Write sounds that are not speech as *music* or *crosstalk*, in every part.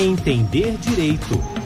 Entender Direito.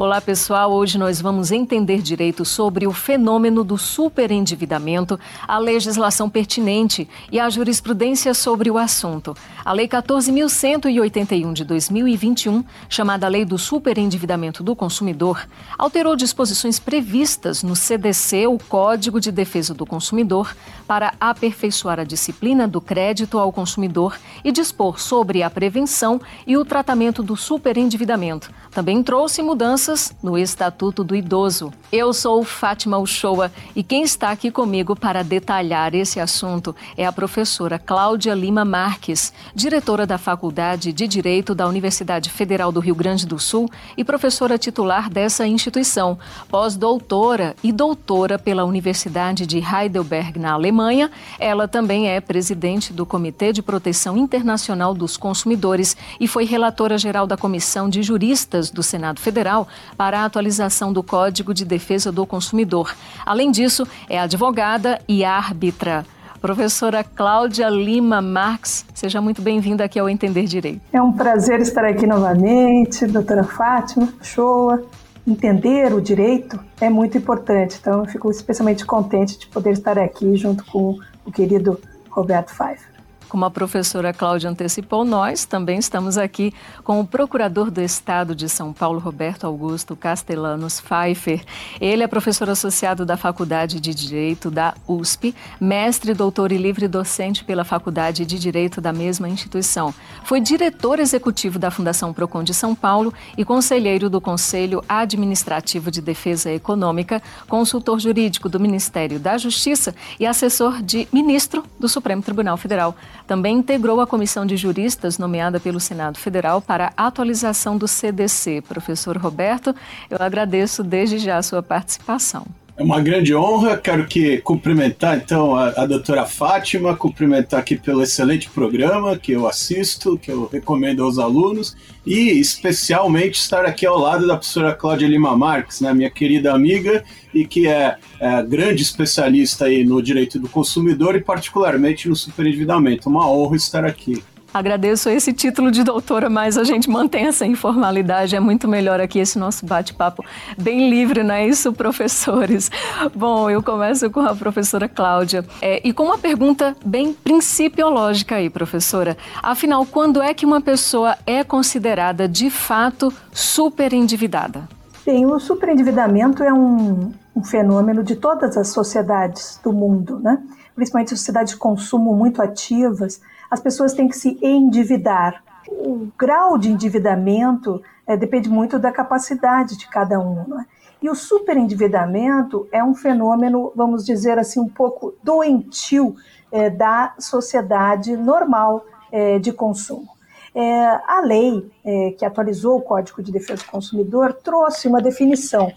Olá pessoal, hoje nós vamos entender direito sobre o fenômeno do superendividamento, a legislação pertinente e a jurisprudência sobre o assunto. A Lei 14.181 de 2021, chamada Lei do Superendividamento do Consumidor, alterou disposições previstas no CDC, o Código de Defesa do Consumidor, para aperfeiçoar a disciplina do crédito ao consumidor e dispor sobre a prevenção e o tratamento do superendividamento. Também trouxe mudanças mudanças no Estatuto do Idoso. Eu sou Fátima Uchoa e quem está aqui comigo para detalhar esse assunto é a professora Cláudia Lima Marques, diretora da Faculdade de Direito da Universidade Federal do Rio Grande do Sul e professora titular dessa instituição, pós-doutora e doutora pela Universidade de Heidelberg, na Alemanha. Ela também é presidente do Comitê de Proteção Internacional dos Consumidores e foi relatora geral da Comissão de Juristas do Senado Federal para a atualização do Código de Defesa do Consumidor. Além disso, é advogada e árbitra. Professora Cláudia Lima Marx, seja muito bem-vinda aqui ao Entender Direito. É um prazer estar aqui novamente, doutora Fátima, showa. Entender o direito é muito importante, então eu fico especialmente contente de poder estar aqui junto com o querido Roberto Pfeiffer. Como a professora Cláudia antecipou, nós também estamos aqui com o procurador do Estado de São Paulo, Roberto Augusto Castellanos Pfeiffer. Ele é professor associado da Faculdade de Direito da USP, mestre, doutor e livre docente pela Faculdade de Direito da mesma instituição. Foi diretor executivo da Fundação Procon de São Paulo e conselheiro do Conselho Administrativo de Defesa Econômica, consultor jurídico do Ministério da Justiça e assessor de ministro do Supremo Tribunal Federal. Também integrou a comissão de juristas nomeada pelo Senado Federal para a atualização do CDC. Professor Roberto, eu agradeço desde já a sua participação. É uma grande honra. Quero que cumprimentar então a, a doutora Fátima, cumprimentar aqui pelo excelente programa que eu assisto, que eu recomendo aos alunos, e especialmente estar aqui ao lado da professora Cláudia Lima Marques, né, minha querida amiga, e que é, é grande especialista aí no direito do consumidor e particularmente no superendividamento. Uma honra estar aqui. Agradeço esse título de doutora, mas a gente mantém essa informalidade. É muito melhor aqui esse nosso bate-papo bem livre, não é isso, *laughs* professores? Bom, eu começo com a professora Cláudia. É, e com uma pergunta bem principiológica aí, professora. Afinal, quando é que uma pessoa é considerada de fato superendividada? Bem, o superendividamento é um, um fenômeno de todas as sociedades do mundo, né? principalmente sociedades de consumo muito ativas as pessoas têm que se endividar. O grau de endividamento é, depende muito da capacidade de cada um. É? E o superendividamento é um fenômeno, vamos dizer assim, um pouco doentio é, da sociedade normal é, de consumo. É, a lei que atualizou o Código de Defesa do Consumidor trouxe uma definição.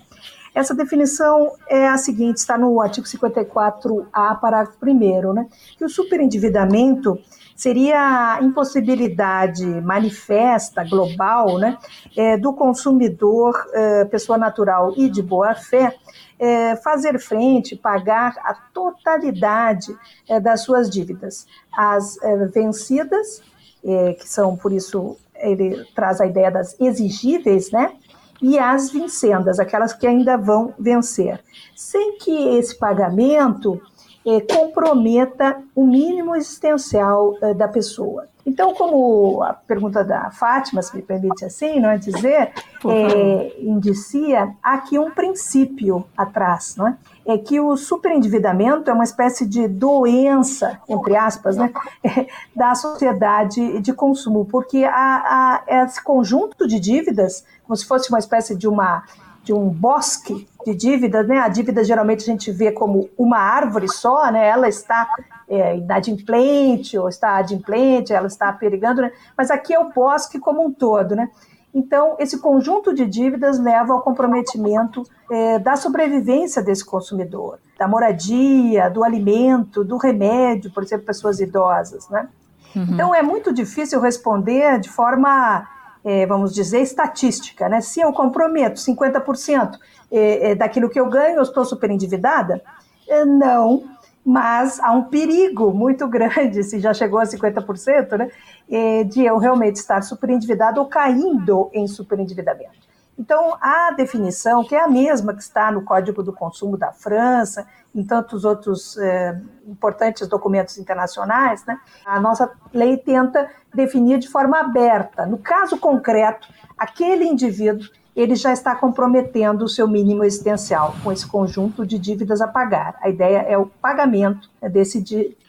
Essa definição é a seguinte, está no artigo 54A, parágrafo 1 né? Que o superendividamento seria a impossibilidade manifesta, global, né, é, do consumidor, é, pessoa natural e de boa fé, é, fazer frente, pagar a totalidade é, das suas dívidas, as é, vencidas, é, que são, por isso, ele traz a ideia das exigíveis, né? E as vincendas, aquelas que ainda vão vencer, sem que esse pagamento eh, comprometa o mínimo existencial eh, da pessoa. Então, como a pergunta da Fátima, se me permite assim, não é dizer, é, indicia aqui um princípio atrás, não é? é que o superendividamento é uma espécie de doença, entre aspas, né, *laughs* da sociedade de consumo, porque a, a, esse conjunto de dívidas, como se fosse uma espécie de uma de um bosque de dívidas, né? A dívida geralmente a gente vê como uma árvore só, né? Ela está é, inadimplente ou está adimplente, ela está perigando, né? Mas aqui é o bosque como um todo, né? Então, esse conjunto de dívidas leva ao comprometimento é, da sobrevivência desse consumidor, da moradia, do alimento, do remédio, por exemplo, pessoas idosas, né? Uhum. Então, é muito difícil responder de forma é, vamos dizer, estatística, né? Se eu comprometo 50% é, é, daquilo que eu ganho, eu estou super endividada? É, não. mas há um perigo muito *laughs* grande, se já chegou a 50%, né, é, de eu realmente estar superendividado ou caindo em superendividamento. Então, a definição, que é a mesma que está no Código do Consumo da França, em tantos outros é, importantes documentos internacionais, né, a nossa lei tenta definir de forma aberta. No caso concreto, aquele indivíduo ele já está comprometendo o seu mínimo existencial com esse conjunto de dívidas a pagar. A ideia é o pagamento desse,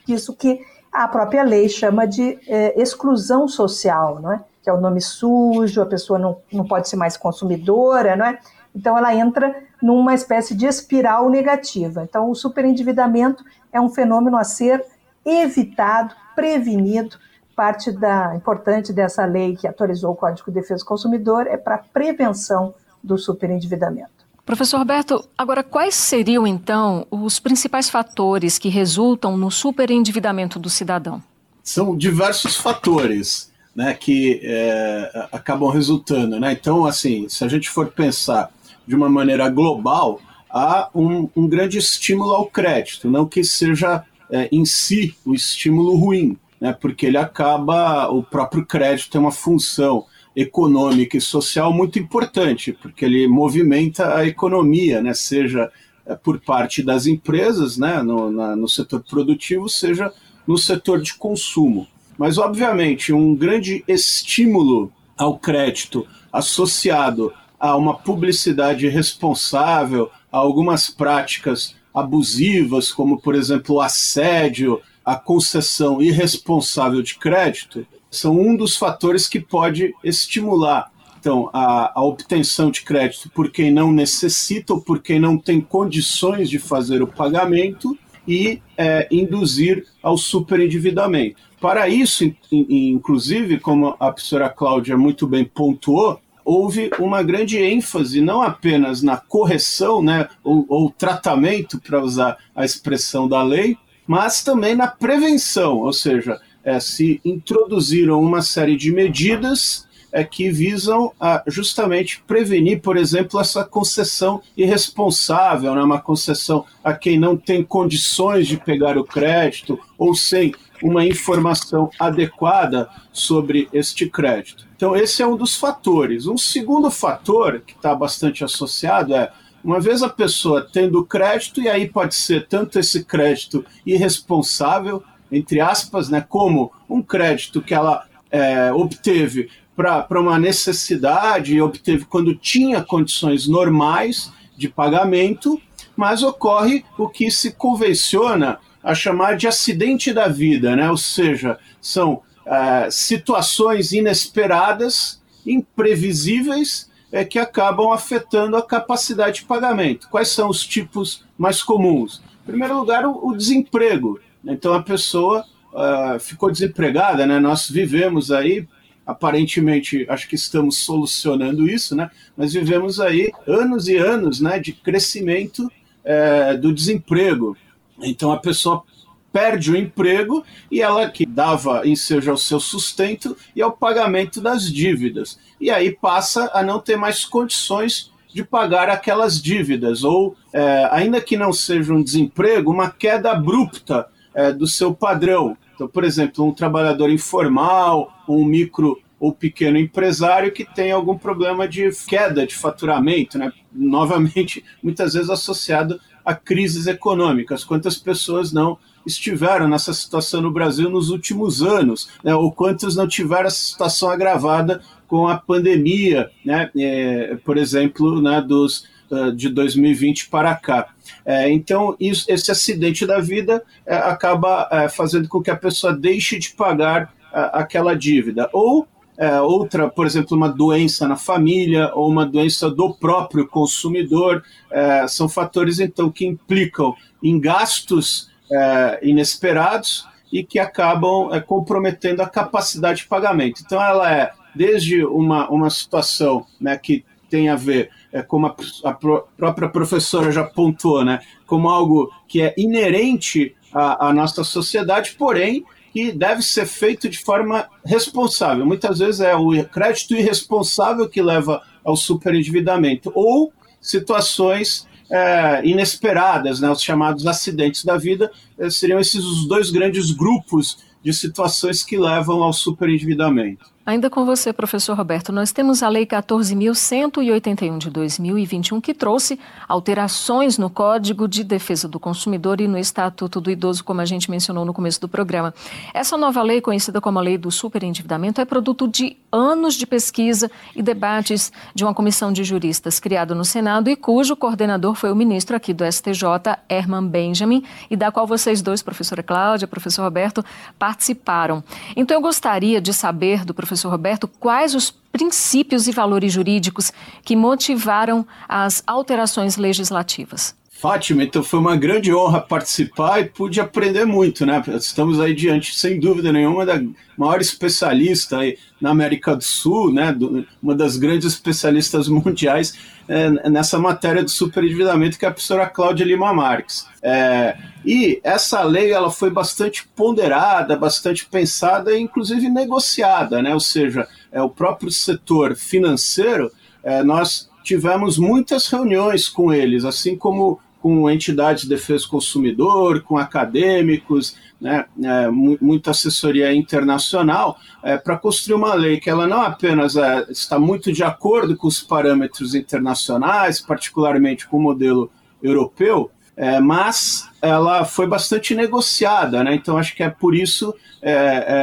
disso que a própria lei chama de é, exclusão social, não é? Que é o nome sujo, a pessoa não, não pode ser mais consumidora, não é? Então ela entra numa espécie de espiral negativa. Então o superendividamento é um fenômeno a ser evitado, prevenido. Parte da importante dessa lei que atualizou o Código de Defesa do Consumidor é para prevenção do superendividamento. Professor Roberto, agora quais seriam então os principais fatores que resultam no superendividamento do cidadão? São diversos fatores né, que é, acabam resultando. Né? Então, assim, se a gente for pensar de uma maneira global, há um, um grande estímulo ao crédito, não que seja é, em si o estímulo ruim, né, porque ele acaba, o próprio crédito tem uma função econômica e social muito importante, porque ele movimenta a economia, né, seja é, por parte das empresas, né, no, na, no setor produtivo, seja no setor de consumo. Mas, obviamente, um grande estímulo ao crédito associado a uma publicidade responsável, a algumas práticas abusivas, como, por exemplo, o assédio, a concessão irresponsável de crédito, são um dos fatores que pode estimular então, a, a, obtenção de crédito por quem não necessita ou por quem não tem condições de fazer o pagamento e é, induzir ao superendividamento. Para isso, inclusive, como a professora Cláudia muito bem pontuou, houve uma grande ênfase não apenas na correção, né, ou, ou tratamento, para usar a expressão da lei, mas também na prevenção, ou seja, é, se introduziram uma série de medidas é, que visam a, justamente prevenir, por exemplo, essa concessão irresponsável, né, uma concessão a quem não tem condições de pegar o crédito ou sem uma informação adequada sobre este crédito. Então, esse é um dos fatores. Um segundo fator que está bastante associado é uma vez a pessoa tendo crédito, e aí pode ser tanto esse crédito irresponsável, entre aspas, né, como um crédito que ela é, obteve para uma necessidade, obteve quando tinha condições normais de pagamento, mas ocorre o que se convenciona a chamar de acidente da vida, né? ou seja, são é, situações inesperadas, imprevisíveis, é, que acabam afetando a capacidade de pagamento. Quais são os tipos mais comuns? Em primeiro lugar, o, o desemprego. Então, a pessoa uh, ficou desempregada, né? nós vivemos aí aparentemente acho que estamos solucionando isso, né? Mas vivemos aí anos e anos, né, de crescimento é, do desemprego. Então a pessoa perde o emprego e ela que dava em seja o seu sustento e ao pagamento das dívidas. E aí passa a não ter mais condições de pagar aquelas dívidas, ou é, ainda que não seja um desemprego, uma queda abrupta é, do seu padrão. Então, por exemplo, um trabalhador informal, um micro ou pequeno empresário que tem algum problema de queda de faturamento, né? novamente, muitas vezes associado a crises econômicas. Quantas pessoas não estiveram nessa situação no Brasil nos últimos anos, né? ou quantas não tiveram essa situação agravada com a pandemia, né? É, por exemplo, né, dos, uh, de 2020 para cá. É, então, isso, esse acidente da vida é, acaba é, fazendo com que a pessoa deixe de pagar aquela dívida. Ou é, outra, por exemplo, uma doença na família ou uma doença do próprio consumidor, é, são fatores então que implicam em gastos é, inesperados e que acabam é, comprometendo a capacidade de pagamento. Então, ela é desde uma, uma situação né, que tem a ver, é, como a, a própria professora já pontuou, né, como algo que é inerente à, à nossa sociedade, porém que deve ser feito de forma responsável. Muitas vezes é o crédito irresponsável que leva ao superendividamento, ou situações é, inesperadas, né, os chamados acidentes da vida, é, seriam esses os dois grandes grupos de situações que levam ao superendividamento. Ainda com você, professor Roberto, nós temos a Lei 14.181 de 2021 que trouxe alterações no Código de Defesa do Consumidor e no Estatuto do Idoso, como a gente mencionou no começo do programa. Essa nova lei, conhecida como a Lei do Superendividamento, é produto de anos de pesquisa e debates de uma comissão de juristas criada no Senado e cujo coordenador foi o ministro aqui do STJ, Herman Benjamin, e da qual vocês dois, professora Cláudia, professor Roberto, participaram. Então eu gostaria de saber do professor professor Roberto, quais os princípios e valores jurídicos que motivaram as alterações legislativas? Fátima, então foi uma grande honra participar e pude aprender muito, né? Estamos aí diante, sem dúvida nenhuma, da maior especialista na América do Sul, né? uma das grandes especialistas *laughs* mundiais é, nessa matéria do superendividamento, que é a professora Cláudia Lima Marques. É, e essa lei ela foi bastante ponderada, bastante pensada e inclusive negociada, né? Ou seja, é, o próprio setor financeiro, é, nós tivemos muitas reuniões com eles, assim como com entidades de defesa do consumidor, com acadêmicos, né, é, muita assessoria internacional, é, para construir uma lei que ela não apenas é, está muito de acordo com os parâmetros internacionais, particularmente com o modelo europeu, é, mas ela foi bastante negociada, né? Então acho que é por isso é,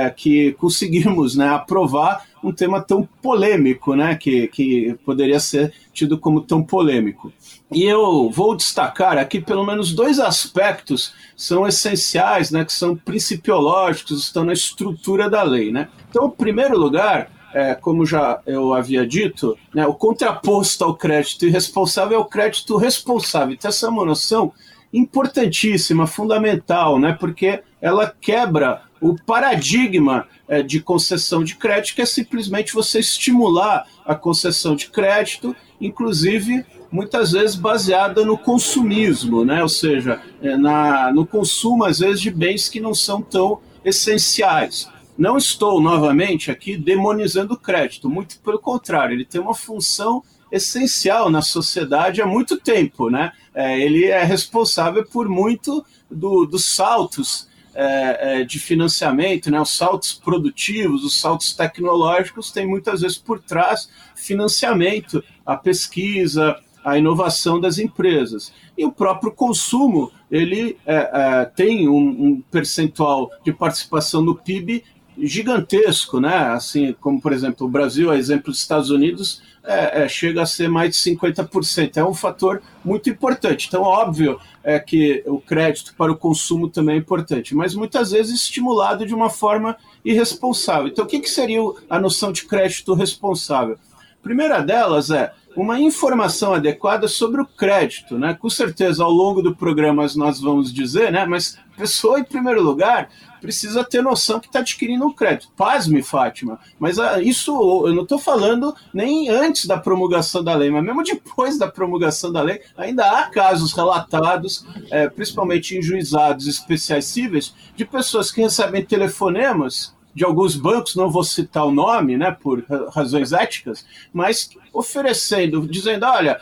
é, que *laughs* conseguimos né, aprovar um tema tão polêmico, né? Que, que poderia ser tido como tão polêmico. E eu vou destacar aqui pelo menos dois aspectos são essenciais, né? Que são principiológicos, estão na estrutura da lei, né? Então, em primeiro lugar, é, como já eu havia dito, né, o contraposto ao crédito irresponsável é o crédito responsável. Então, essa é uma noção importantíssima, fundamental, né, porque ela quebra o paradigma é, de concessão de crédito, que é simplesmente você estimular a concessão de crédito, inclusive muitas vezes baseada no consumismo, né? ou seja, é, na, no consumo, às vezes, de bens que não são tão essenciais. Não estou novamente aqui demonizando o crédito, muito pelo contrário, ele tem uma função essencial na sociedade há muito tempo, né? É, ele é responsável por muito do, dos saltos é, é, de financiamento, né? Os saltos produtivos, os saltos tecnológicos têm muitas vezes por trás financiamento, a pesquisa, a inovação das empresas. E o próprio consumo, ele é, é, tem um, um, percentual de participação no PIB gigantesco, né? Assim como, por exemplo, o Brasil, a exemplo dos Estados Unidos, é, é, chega a ser mais de 50%. É um fator muito importante. Então, óbvio é que o crédito para o consumo também é importante, mas muitas vezes estimulado de uma forma irresponsável. Então, o que, que seria a noção de crédito responsável? A primeira delas é uma informação adequada sobre o crédito, né? Com certeza, ao longo do programa nós vamos dizer, né? Mas a pessoa, em primeiro lugar, precisa ter noção que está adquirindo um crédito. Pasme, Fátima, mas ah, isso eu não estou falando nem antes da promulgação da lei, mas mesmo depois da promulgação da lei, ainda há casos relatados, é, principalmente em juizados especiais cíveis, de pessoas que recebem telefonemas de alguns bancos, não vou citar o nome, né, por razões éticas, mas oferecendo, dizendo, olha,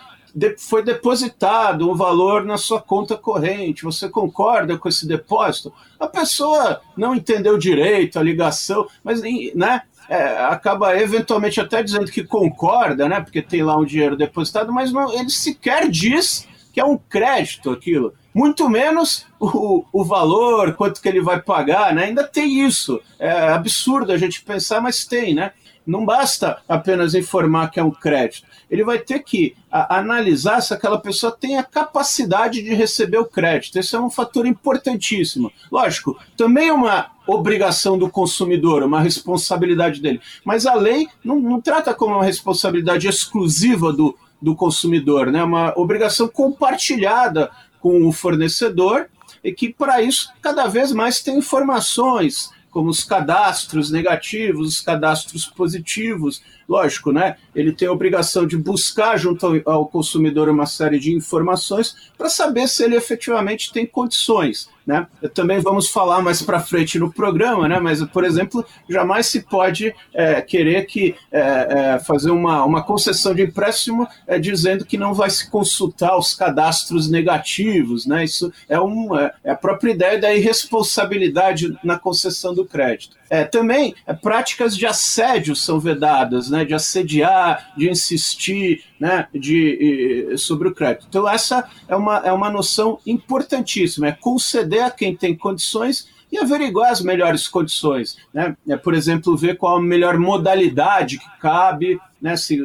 foi depositado um valor na sua conta corrente, você concorda com esse depósito? A pessoa não entendeu direito a ligação, mas né, é, acaba eventualmente até dizendo que concorda, né, porque tem lá um dinheiro depositado, mas não, ele sequer diz que é um crédito aquilo muito menos o, o valor, quanto que ele vai pagar, né? Ainda tem isso. É absurdo a gente pensar, mas tem, né? Não basta apenas informar que é um crédito. Ele vai ter que a, analisar se aquela pessoa tem a capacidade de receber o crédito. Esse é um fator importantíssimo. Lógico, também é uma obrigação do consumidor, uma responsabilidade dele. Mas a lei não, não trata como uma responsabilidade exclusiva do, do consumidor, né? uma obrigação compartilhada com o fornecedor e que, para isso, cada vez mais tem informações, como os cadastros negativos, os cadastros positivos. Lógico, né? Ele tem a obrigação de buscar junto ao consumidor uma série de informações para saber se ele efetivamente tem condições Né? Também vamos falar mais para frente no programa, né? mas, por exemplo, jamais se pode é, querer que é, é, fazer uma, uma concessão de empréstimo é, dizendo que não vai se consultar os cadastros negativos. Né? Isso é, um, é, é a própria ideia da irresponsabilidade na concessão do crédito. É, também práticas de assédio são vedadas, né, de assediar, de insistir né, de, sobre o crédito. Então, essa é uma, é uma noção importantíssima, é conceder a quem tem condições e averiguar as melhores condições. Né? É, por exemplo, ver qual a melhor modalidade que cabe. Né? Se,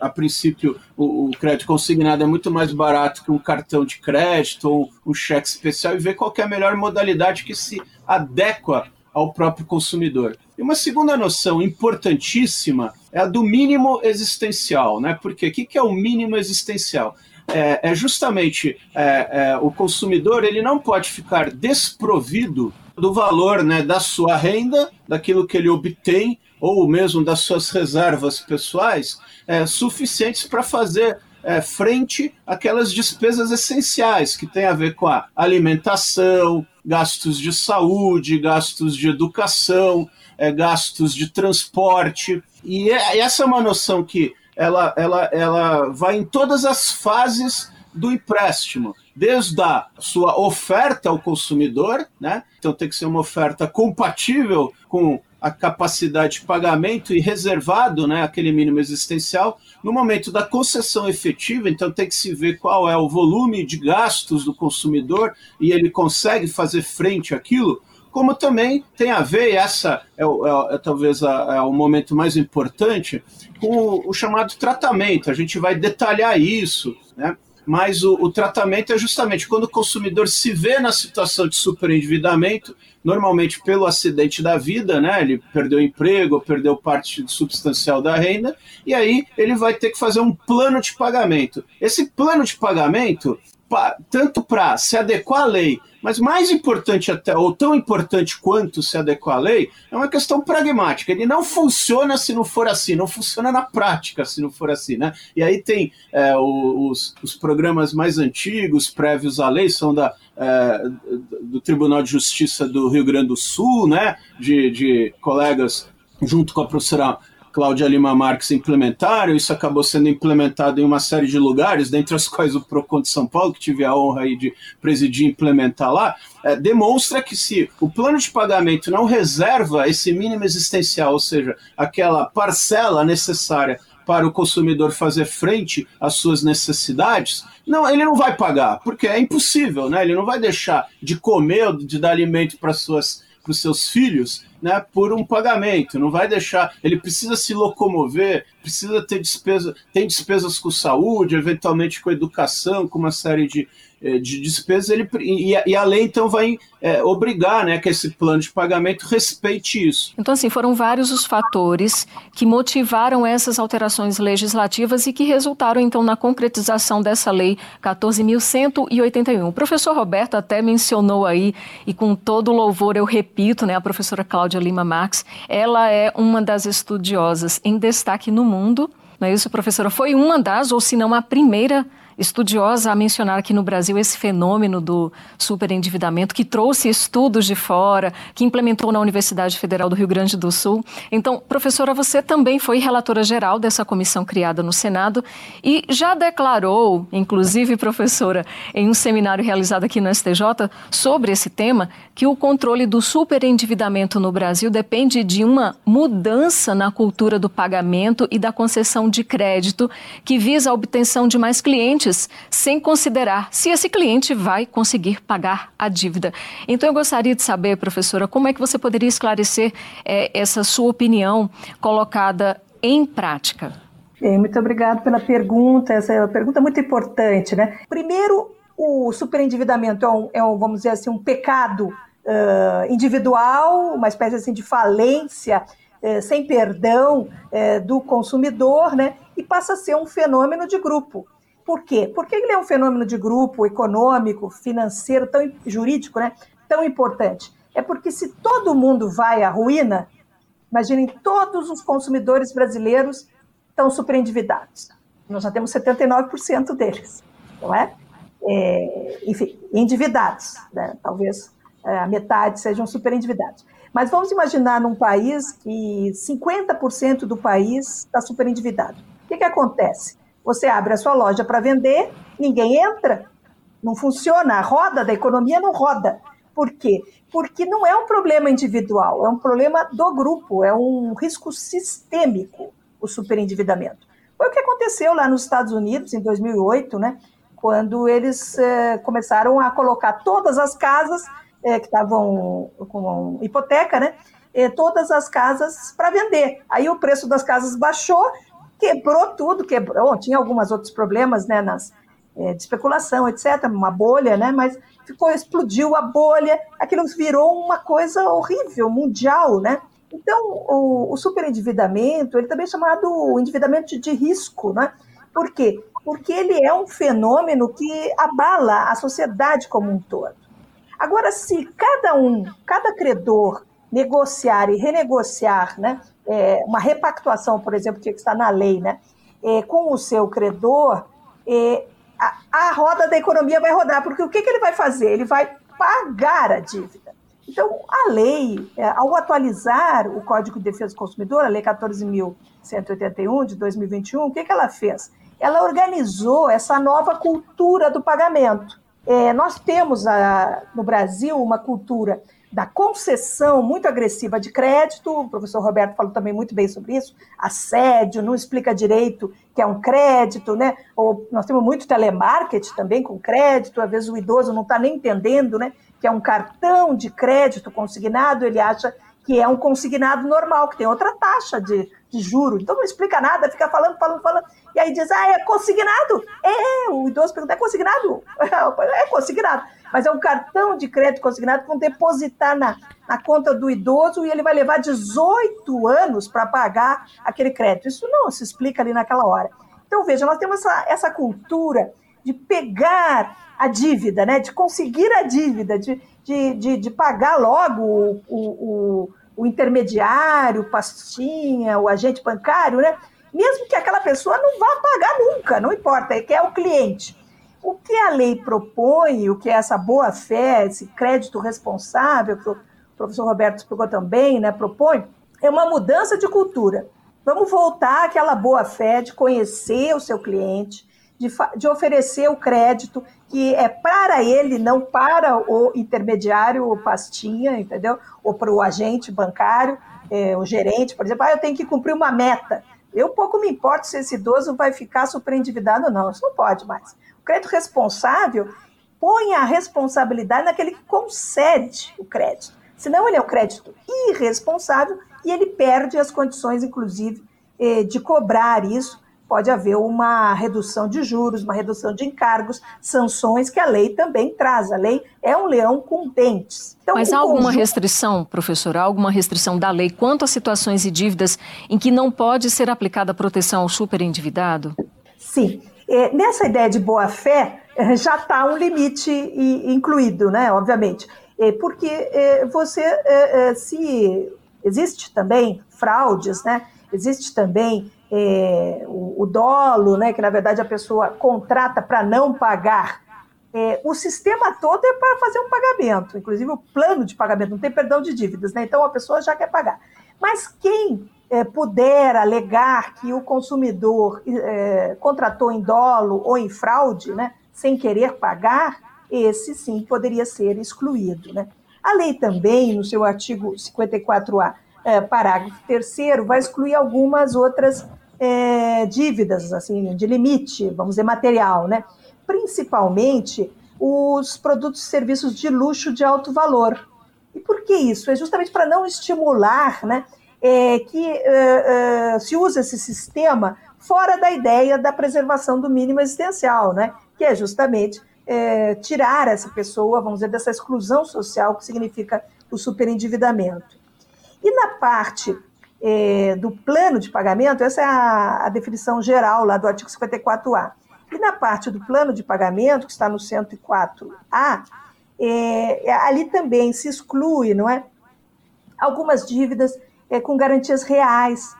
a, a princípio, o, o, crédito consignado é muito mais barato que um cartão de crédito ou um cheque especial, e ver qual é a melhor modalidade que se adequa ao próprio consumidor. E uma segunda noção importantíssima é a do mínimo existencial, né? Porque o que, é o mínimo existencial? É, é justamente é, é, o consumidor ele não pode ficar desprovido do valor né, da sua renda, daquilo que ele obtém, ou mesmo das suas reservas pessoais, é, suficientes para fazer é, frente àquelas despesas essenciais que têm a ver com a alimentação, gastos de saúde, gastos de educação, é, gastos de transporte. E é, essa é uma noção que ela, ela, ela vai em todas as fases do empréstimo, desde a sua oferta ao consumidor, né? Então tem que ser uma oferta compatível com a capacidade de pagamento e reservado, né, aquele mínimo existencial, no momento da concessão efetiva, então tem que se ver qual é o volume de gastos do consumidor e ele consegue fazer frente àquilo, como também tem a ver, essa é, é, é talvez a, é o momento mais importante, com o, o, chamado tratamento. A gente vai detalhar isso, né? mas o, o, tratamento é justamente quando o consumidor se vê na situação de superendividamento, normalmente pelo acidente da vida, né? Ele perdeu emprego, perdeu parte substancial da renda, e aí ele vai ter que fazer um plano de pagamento. Esse plano de pagamento, tanto para se adequar à lei, mas mais importante até, ou tão importante quanto se adequar à lei, é uma questão pragmática. Ele não funciona se não for assim, não funciona na prática se não for assim, né? E aí tem é, os, os programas mais antigos, prévios à lei, são da, é, do Tribunal de Justiça do Rio Grande do Sul, né? De, de colegas junto com a professora Cláudia Lima Marques implementaram, isso acabou sendo implementado em uma série de lugares, dentre as quais o PROCON de São Paulo, que tive a honra aí de presidir e implementar lá, é, demonstra que se o plano de pagamento não reserva esse mínimo existencial, ou seja, aquela parcela necessária para o consumidor fazer frente às suas necessidades, não, ele não vai pagar, porque é impossível, né? Ele não vai deixar de comer, de dar alimento para suas para os seus filhos né, por um pagamento, não vai deixar. Ele precisa se locomover, precisa ter despesa, tem despesas com saúde, eventualmente com educação, com uma série de, de despesas, ele, e, e a lei então vai é, obrigar né, que esse plano de pagamento respeite isso. Então, assim, foram vários os fatores que motivaram essas alterações legislativas e que resultaram então na concretização dessa lei 14.181. O professor Roberto até mencionou aí, e com todo louvor eu repito, né, a professora Cláudia Lima Marx, ela é uma das estudiosas em destaque no mundo. Não é isso, professora? Foi uma das, ou se não a primeira estudiosa a mencionar aqui no Brasil esse fenômeno do superendividamento, que trouxe estudos de fora, que implementou na Universidade Federal do Rio Grande do Sul. Então, professora, você também foi relatora geral dessa comissão criada no Senado e já declarou, inclusive, professora, em um seminário realizado aqui no STJ sobre esse tema, que o controle do superendividamento no Brasil depende de uma mudança na cultura do pagamento e da concessão de crédito que visa a obtenção de mais clientes sem considerar se esse cliente vai conseguir pagar a dívida. Então, eu gostaria de saber, professora, como é que você poderia esclarecer é, essa sua opinião colocada em prática? Muito obrigado pela pergunta. Essa é uma pergunta muito importante, né? Primeiro, o superendividamento é, um, é um vamos dizer assim, um pecado uh, individual, uma espécie assim de falência uh, sem perdão uh, do consumidor, né? E passa a ser um fenômeno de grupo. Por quê? Porque ele é um fenômeno de grupo econômico, financeiro, tão jurídico, né? Tão importante. É porque se todo mundo vai à ruína, imaginem todos os consumidores brasileiros estão superendividados. Nós já temos 79% deles, não é? é, enfim, endividados, né? talvez é, a metade sejam super endividados. Mas vamos imaginar num país que 50% do país está super endividado. O que, que acontece? Você abre a sua loja para vender, ninguém entra, não funciona, a roda da economia não roda. Por quê? Porque não é um problema individual, é um problema do grupo, é um risco sistêmico o superendividamento. Foi o que aconteceu lá nos Estados Unidos em 2008, né? Quando eles eh, começaram a colocar todas as casas eh, que estavam com hipoteca, né? Eh, todas as casas para vender. Aí o preço das casas baixou, quebrou tudo, quebrou. Tinha alguns outros problemas, né? Nas, de especulação, etc. Uma bolha, né? Mas ficou, explodiu a bolha, aquilo virou uma coisa horrível, mundial, né? Então, o, o superendividamento, ele também é chamado endividamento de risco, né? Por quê? Porque ele é um fenômeno que abala a sociedade como um todo. Agora, se cada um, cada credor negociar e renegociar, né, é, uma repactuação, por exemplo, que está na lei, né, é, com o seu credor, é, a, a, roda da economia vai rodar, porque o que, que ele vai fazer? Ele vai pagar a dívida. Então, a lei, é, ao atualizar o Código de Defesa do Consumidor, a Lei 14.181 de 2021, o que, que ela fez? Ela organizou essa nova cultura do pagamento. É, nós temos a, no Brasil uma cultura da concessão muito agressiva de crédito, o professor Roberto falou também muito bem sobre isso, assédio, não explica direito que é um crédito, né? Ou nós temos muito telemarketing também com crédito, às vezes o idoso não está nem entendendo, né? Que é um cartão de crédito consignado, ele acha que é um consignado normal, que tem outra taxa de, de juro. Então não explica nada, fica falando, falando, falando. E aí diz, ah, é consignado. É, o idoso pergunta, é consignado? *laughs* É consignado mas é um cartão de crédito consignado que vão depositar na, na conta do idoso e ele vai levar 18 anos para pagar aquele crédito. Isso não se explica ali naquela hora. Então, veja, nós temos essa, essa cultura de pegar a dívida, né? de conseguir a dívida, de, de, de, de pagar logo o, o, o intermediário, o pastinha, o agente bancário, né? Mesmo que aquela pessoa não vá pagar nunca, não importa, é que é o cliente. O que a lei propõe, o que é essa boa-fé, esse crédito responsável, que o professor Roberto explicou também, né, propõe, é uma mudança de cultura. Vamos voltar àquela boa-fé de conhecer o seu cliente, de, de, oferecer o crédito que é para ele, não para o intermediário, o pastinha, entendeu? Ou para o agente bancário, é, o gerente, por exemplo, ah, eu tenho que cumprir uma meta. Eu pouco me importo se esse idoso vai ficar superendividado ou não, isso não pode mais crédito responsável põe a responsabilidade naquele que concede o crédito. Senão ele é um crédito irresponsável e ele perde as condições, inclusive, eh, de cobrar isso. Pode haver uma redução de juros, uma redução de encargos, sanções que a lei também traz. A lei é um leão com dentes. Então, Mas há alguma conjunto... restrição, professor? Há alguma restrição da lei quanto a situações e dívidas em que não pode ser aplicada a proteção ao superendividado? Sim. É, nessa ideia de boa-fé, é, já está um limite incluído, né, obviamente. É, porque é, você, é, é, se existe também fraudes, né, existe também o, o, dolo, né, que na verdade a pessoa contrata para não pagar. o sistema todo é para fazer um pagamento, inclusive o plano de pagamento, não tem perdão de dívidas, né, então a pessoa já quer pagar. Mas quem é, puder alegar que o consumidor é, contratou em dolo ou em fraude, né, sem querer pagar, esse sim poderia ser excluído. Né? A lei também, no seu artigo 54A, é, parágrafo 3 vai excluir algumas outras é, dívidas, assim, de limite, vamos dizer, material, né? principalmente os produtos e serviços de luxo de alto valor. E por que isso? É justamente para não estimular né, é, que é, é, se usa esse sistema fora da ideia da preservação do mínimo existencial, né? que é justamente é, tirar essa pessoa, vamos dizer, dessa exclusão social que significa o superendividamento. E na parte é, do plano de pagamento, essa é a, a, definição geral lá do artigo 54A. E na parte do plano de pagamento, que está no 104A, é, ali também se exclui, não é? Algumas dívidas é, com garantias reais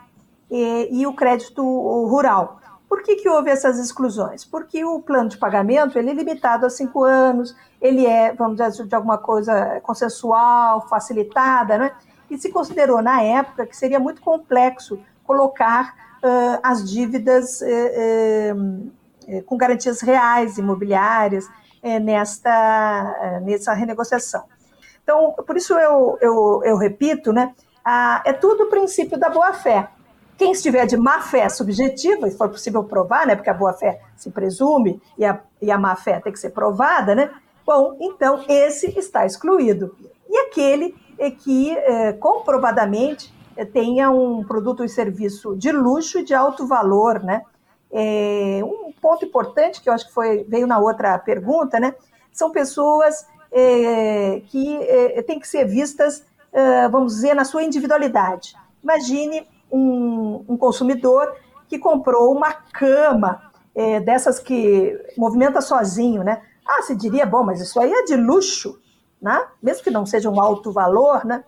e, e o crédito rural. Por que, que houve essas exclusões? Porque o plano de pagamento ele é limitado a cinco anos, ele é, vamos dizer, de alguma coisa consensual, facilitada, né? E se considerou na época que seria muito complexo colocar uh, as dívidas uh, uh, com garantias reais imobiliárias nesta, nessa renegociação. Então, por isso eu, eu, eu repito, né? É tudo o princípio da boa-fé. Quem estiver de má fé subjetiva, se for possível provar, né, porque a boa fé se presume e a, e a má fé tem que ser provada, né, bom, então esse está excluído. E aquele é que é, comprovadamente é, tenha um produto e serviço de luxo e de alto valor, né? É, um ponto importante que eu acho que foi, veio na outra pergunta, né? São pessoas é, que é, têm que ser vistas, é, vamos dizer, na sua individualidade. Imagine um, um consumidor que comprou uma cama é, dessas que movimenta sozinho, né? Ah, se diria, bom, mas isso aí é de luxo, né? Mesmo que não seja um alto valor, né?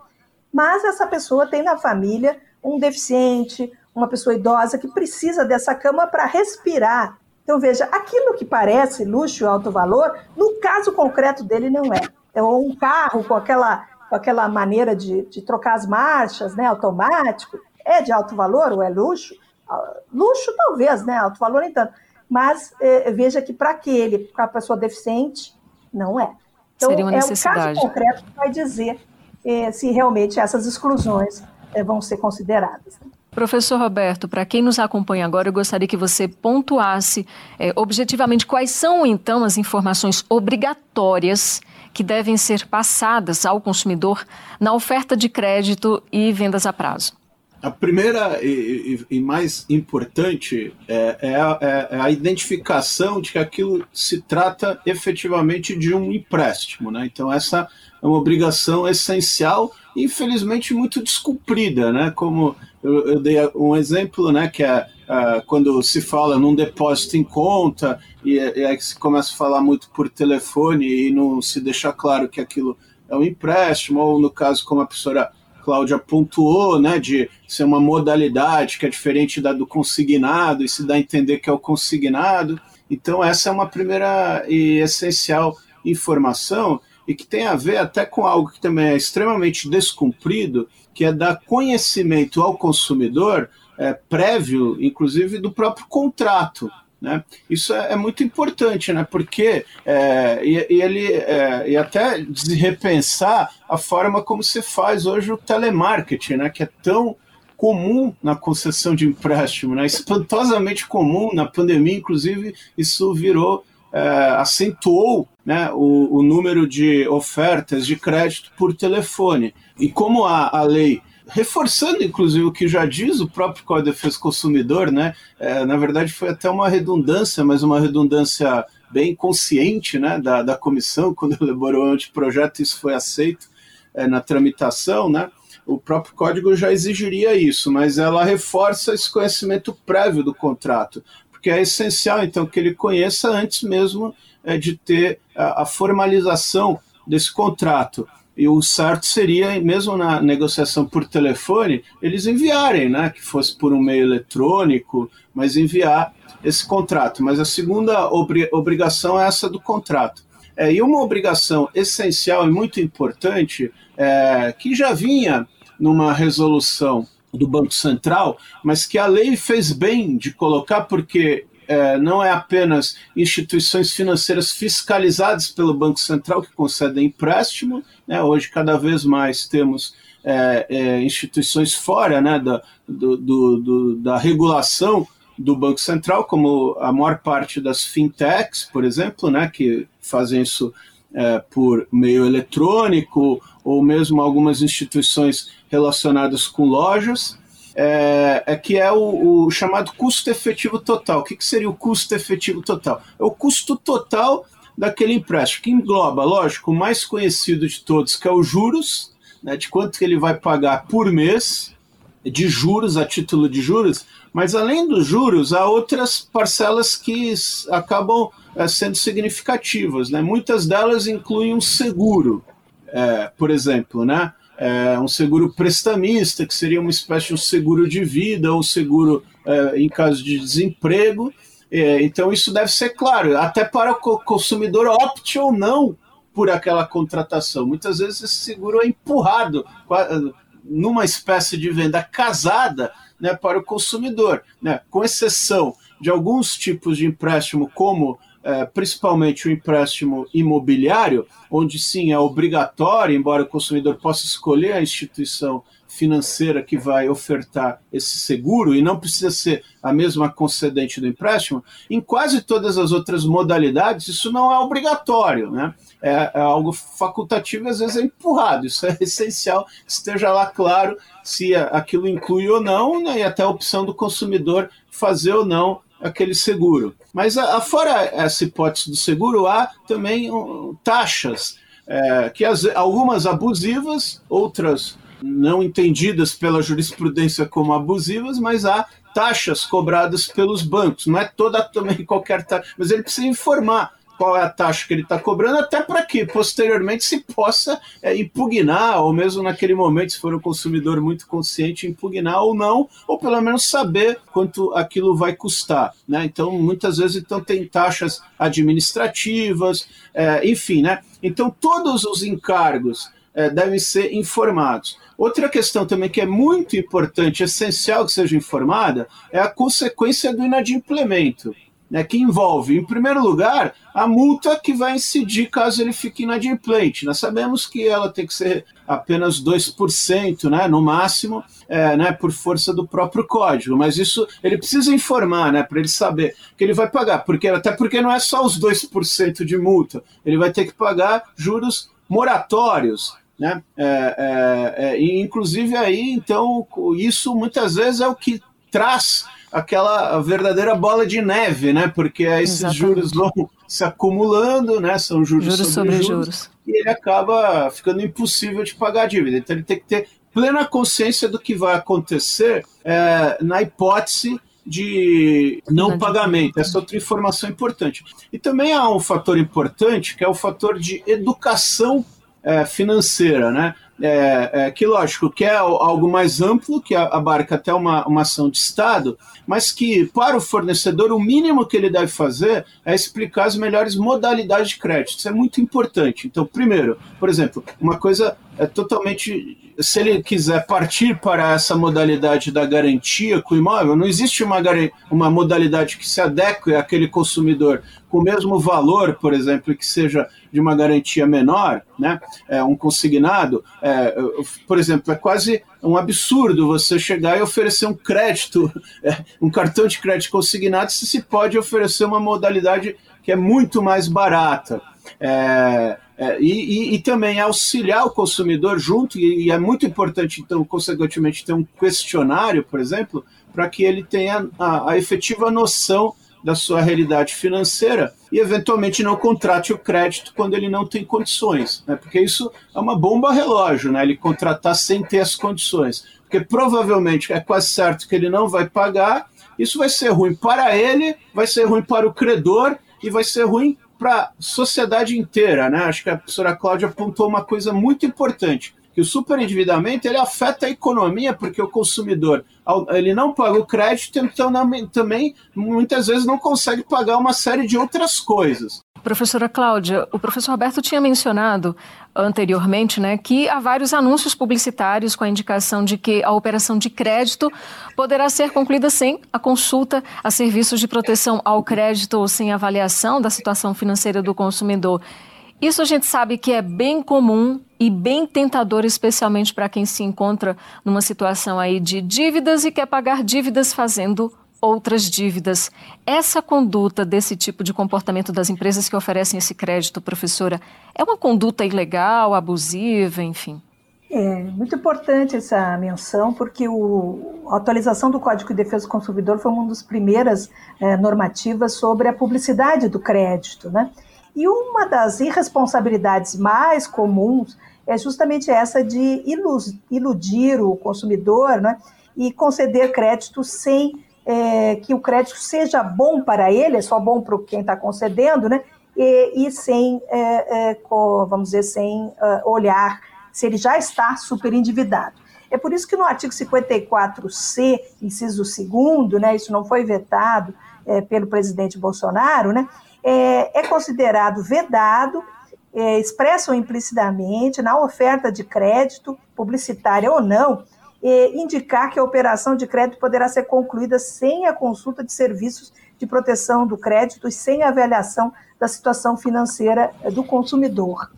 Mas essa pessoa tem na família um deficiente, uma pessoa idosa que precisa dessa cama para respirar. Então, veja, aquilo que parece luxo e alto valor, no caso concreto dele, não é. É um carro com aquela, com aquela maneira de, de trocar as marchas, né, automático, é de alto valor ou é luxo? Ah, luxo talvez, né? Alto valor nem tanto. Mas é, veja que para aquele, para a pessoa deficiente, não é. Então, Seria uma necessidade. é o caso concreto que vai dizer é, se realmente essas exclusões é, vão ser consideradas. Professor Roberto, para quem nos acompanha agora, eu gostaria que você pontuasse é, objetivamente quais são, então, as informações obrigatórias que devem ser passadas ao consumidor na oferta de crédito e vendas a prazo. A primeira e, e, e mais importante é, é, a, é, a, identificação de que aquilo se trata efetivamente de um empréstimo. Né? Então, essa é uma obrigação essencial, infelizmente muito descumprida. Né? Como eu, eu dei um exemplo, né, que é uh, quando se fala num depósito em conta, e, e aí se começa a falar muito por telefone e não se deixa claro que aquilo é um empréstimo, ou no caso, como a professora Cláudia pontuou, né, de ser uma modalidade que é diferente da do consignado e se dá a entender que é o consignado. Então, essa é uma primeira e essencial informação e que tem a ver até com algo que também é extremamente descumprido, que é dar conhecimento ao consumidor é, prévio, inclusive, do próprio contrato. Né? Isso é, é, muito importante, né? porque é, e, e, ele é, e até repensar a forma como se faz hoje o telemarketing, né? que é tão comum na concessão de empréstimo, né? espantosamente comum na pandemia, inclusive isso virou, é, acentuou né, o, o número de ofertas de crédito por telefone. E como a, a lei reforçando, inclusive, o que já diz o próprio Código de Defesa do Consumidor, né? É, na verdade, foi até uma redundância, mas uma redundância bem consciente né, da, da comissão, *laughs* quando elaborou o anteprojeto, isso foi aceito é, na tramitação, né? O próprio código já exigiria isso, mas ela reforça esse conhecimento prévio do contrato, porque é essencial, então, que ele conheça antes mesmo é, de ter a, a formalização desse contrato. E o certo seria, mesmo na negociação por telefone, eles enviarem, né? Que fosse por um meio eletrônico, mas enviar esse contrato. Mas a segunda obri obrigação é essa do contrato. É, e uma obrigação essencial e muito importante, é, que já vinha numa resolução do Banco Central, mas que a lei fez bem de colocar, porque é, não é apenas instituições financeiras fiscalizadas pelo Banco Central que concedem empréstimo, né? hoje cada vez mais temos é, é, instituições fora né, da, do, do, do, da regulação do Banco Central, como a maior parte das fintechs, por exemplo, né, que fazem isso é, por meio eletrônico, ou mesmo algumas instituições relacionadas com lojas é, é que é o, o, chamado custo efetivo total. O que, que seria o custo efetivo total? É o custo total daquele empréstimo, que engloba, lógico, o mais conhecido de todos, que é os juros, né, de quanto que ele vai pagar por mês de juros, a título de juros, mas além dos juros, há outras parcelas que acabam é, sendo significativas. Né? Muitas delas incluem um seguro, é, por exemplo, né? É, um seguro prestamista, que seria uma espécie de um seguro de vida ou seguro é, em caso de desemprego. É, então, isso deve ser claro, até para o consumidor opte ou não por aquela contratação. Muitas vezes esse seguro é empurrado numa espécie de venda casada né, para o consumidor, né, com exceção de alguns tipos de empréstimo, como é, principalmente o empréstimo imobiliário, onde sim é obrigatório, embora o consumidor possa escolher a instituição financeira que vai ofertar esse seguro e não precisa ser a mesma concedente do empréstimo, em quase todas as outras modalidades isso não é obrigatório, né? É, é algo facultativo e às vezes é empurrado. Isso é *laughs* essencial, esteja lá claro se aquilo inclui ou não, né? e até a opção do consumidor fazer ou não aquele seguro. Mas a, a, fora essa hipótese do seguro, há também taxas, é, que as, algumas abusivas, outras não entendidas pela jurisprudência como abusivas, mas há taxas cobradas pelos bancos. Não é toda também *laughs* qualquer taxa, mas ele precisa informar qual é a taxa que ele está cobrando, até para que posteriormente se possa é, impugnar, ou mesmo naquele momento, se for um consumidor muito consciente, impugnar ou não, ou pelo menos saber quanto aquilo vai custar. Né? Então, muitas vezes então, tem taxas administrativas, é, enfim, né? Então todos os encargos é, devem ser informados. Outra questão também que é muito importante, essencial que seja informada, é a consequência do inadimplemento né, que envolve, em primeiro lugar, a multa que vai incidir caso ele fique inadimplente. Nós sabemos que ela tem que ser apenas 2%, né, no máximo, é, né, por força do próprio código, mas isso ele precisa informar, né, para ele saber que ele vai pagar, porque até porque não é só os 2% de multa, ele vai ter que pagar juros moratórios, né, é, é, é, inclusive aí, então, isso muitas vezes é o que traz aquela verdadeira bola de neve, né? Porque esses Exatamente. juros vão se acumulando, né? São juros, juros sobre, sobre juros, juros, e ele acaba ficando impossível de pagar a dívida. Então ele tem que ter plena consciência do que vai acontecer é, na hipótese de não pagamento. Essa outra informação importante. E também há um fator importante que é o fator de educação é, financeira, né? É, é, que, lógico, que é algo mais amplo, que abarca até uma, uma ação de Estado, mas que, para o fornecedor, o mínimo que ele deve fazer é explicar as melhores modalidades de crédito. Isso é muito importante. Então, primeiro, por exemplo, uma coisa é totalmente. Se ele quiser partir para essa modalidade da garantia com o imóvel, não existe uma, uma modalidade que se adeque àquele consumidor com o mesmo valor, por exemplo, que seja de uma garantia menor, né? É, um consignado, é, por exemplo, é quase um absurdo você chegar e oferecer um crédito, *laughs* é, um cartão de crédito consignado, se se pode oferecer uma modalidade que é muito mais barata. É, é, e, e, e, também auxiliar o consumidor junto, e, e, é muito importante, então, consequentemente, ter um questionário, por exemplo, para que ele tenha a, a efetiva noção da sua realidade financeira e eventualmente não contrate o crédito quando ele não tem condições, né? porque isso é uma bomba relógio, né? ele contratar sem ter as condições, porque provavelmente é quase certo que ele não vai pagar, isso vai ser ruim para ele, vai ser ruim para o credor e vai ser ruim para a sociedade inteira. Né? Acho que a professora Cláudia apontou uma coisa muito importante que o superendividamento ele afeta a economia porque o consumidor ele não paga o crédito, então também muitas vezes não consegue pagar uma série de outras coisas. Professora Cláudia, o professor Roberto tinha mencionado anteriormente né, que há vários anúncios publicitários com a indicação de que a operação de crédito poderá ser concluída sem a consulta a serviços de proteção ao crédito ou sem avaliação da situação financeira do consumidor. Isso a gente sabe que é bem comum e bem tentador, especialmente para quem se encontra numa situação aí de dívidas e quer pagar dívidas fazendo outras dívidas. Essa conduta desse tipo de comportamento das empresas que oferecem esse crédito, professora, é uma conduta ilegal, abusiva, enfim? É muito importante essa menção, porque o, a atualização do Código de Defesa do Consumidor foi uma das primeiras é, normativas sobre a publicidade do crédito, né? E uma das irresponsabilidades mais comuns é justamente essa de iludir o consumidor né, e conceder crédito sem é, que o crédito seja bom para ele, é só bom para quem está concedendo, né, e, e sem, é, é, vamos dizer, sem uh, olhar se ele já está superendividado. É por isso que no artigo 54C, inciso 2, né, isso não foi vetado é, pelo presidente Bolsonaro, né, é, é considerado vedado, é, ou implicitamente, na oferta de crédito, publicitária ou não, indicar que a operação de crédito poderá ser concluída sem a consulta de serviços de proteção do crédito e sem avaliação da situação financeira do consumidor.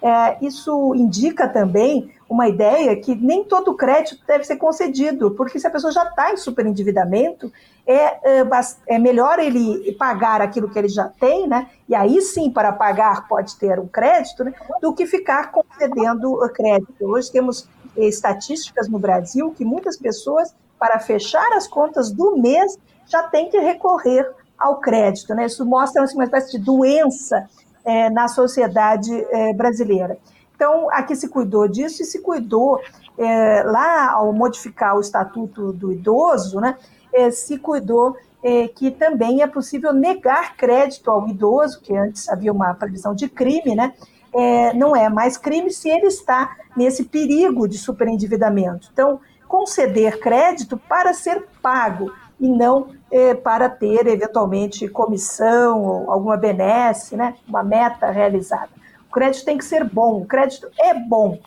É, isso indica também uma ideia que nem todo crédito deve ser concedido, porque se a pessoa já está em superendividamento, é, é, é, melhor ele pagar aquilo que ele já tem, né? E aí sim, para pagar, pode ter um crédito, né? Do que ficar concedendo crédito. Hoje temos eh, estatísticas no Brasil que muitas pessoas, para fechar as contas do mês, já têm que recorrer ao crédito, né? Isso mostra assim, uma espécie de doença é, na sociedade é, brasileira. Então, aqui se cuidou disso e se cuidou é, lá ao modificar o Estatuto do Idoso, né, é, se cuidou é, que também é possível negar crédito ao idoso, que antes havia uma previsão de crime, né, é, não é mais crime se ele está nesse perigo de superendividamento. Então, conceder crédito para ser pago e não é, para ter, eventualmente, comissão ou alguma benesse, né, uma meta realizada. O crédito tem que ser bom, o crédito é bom.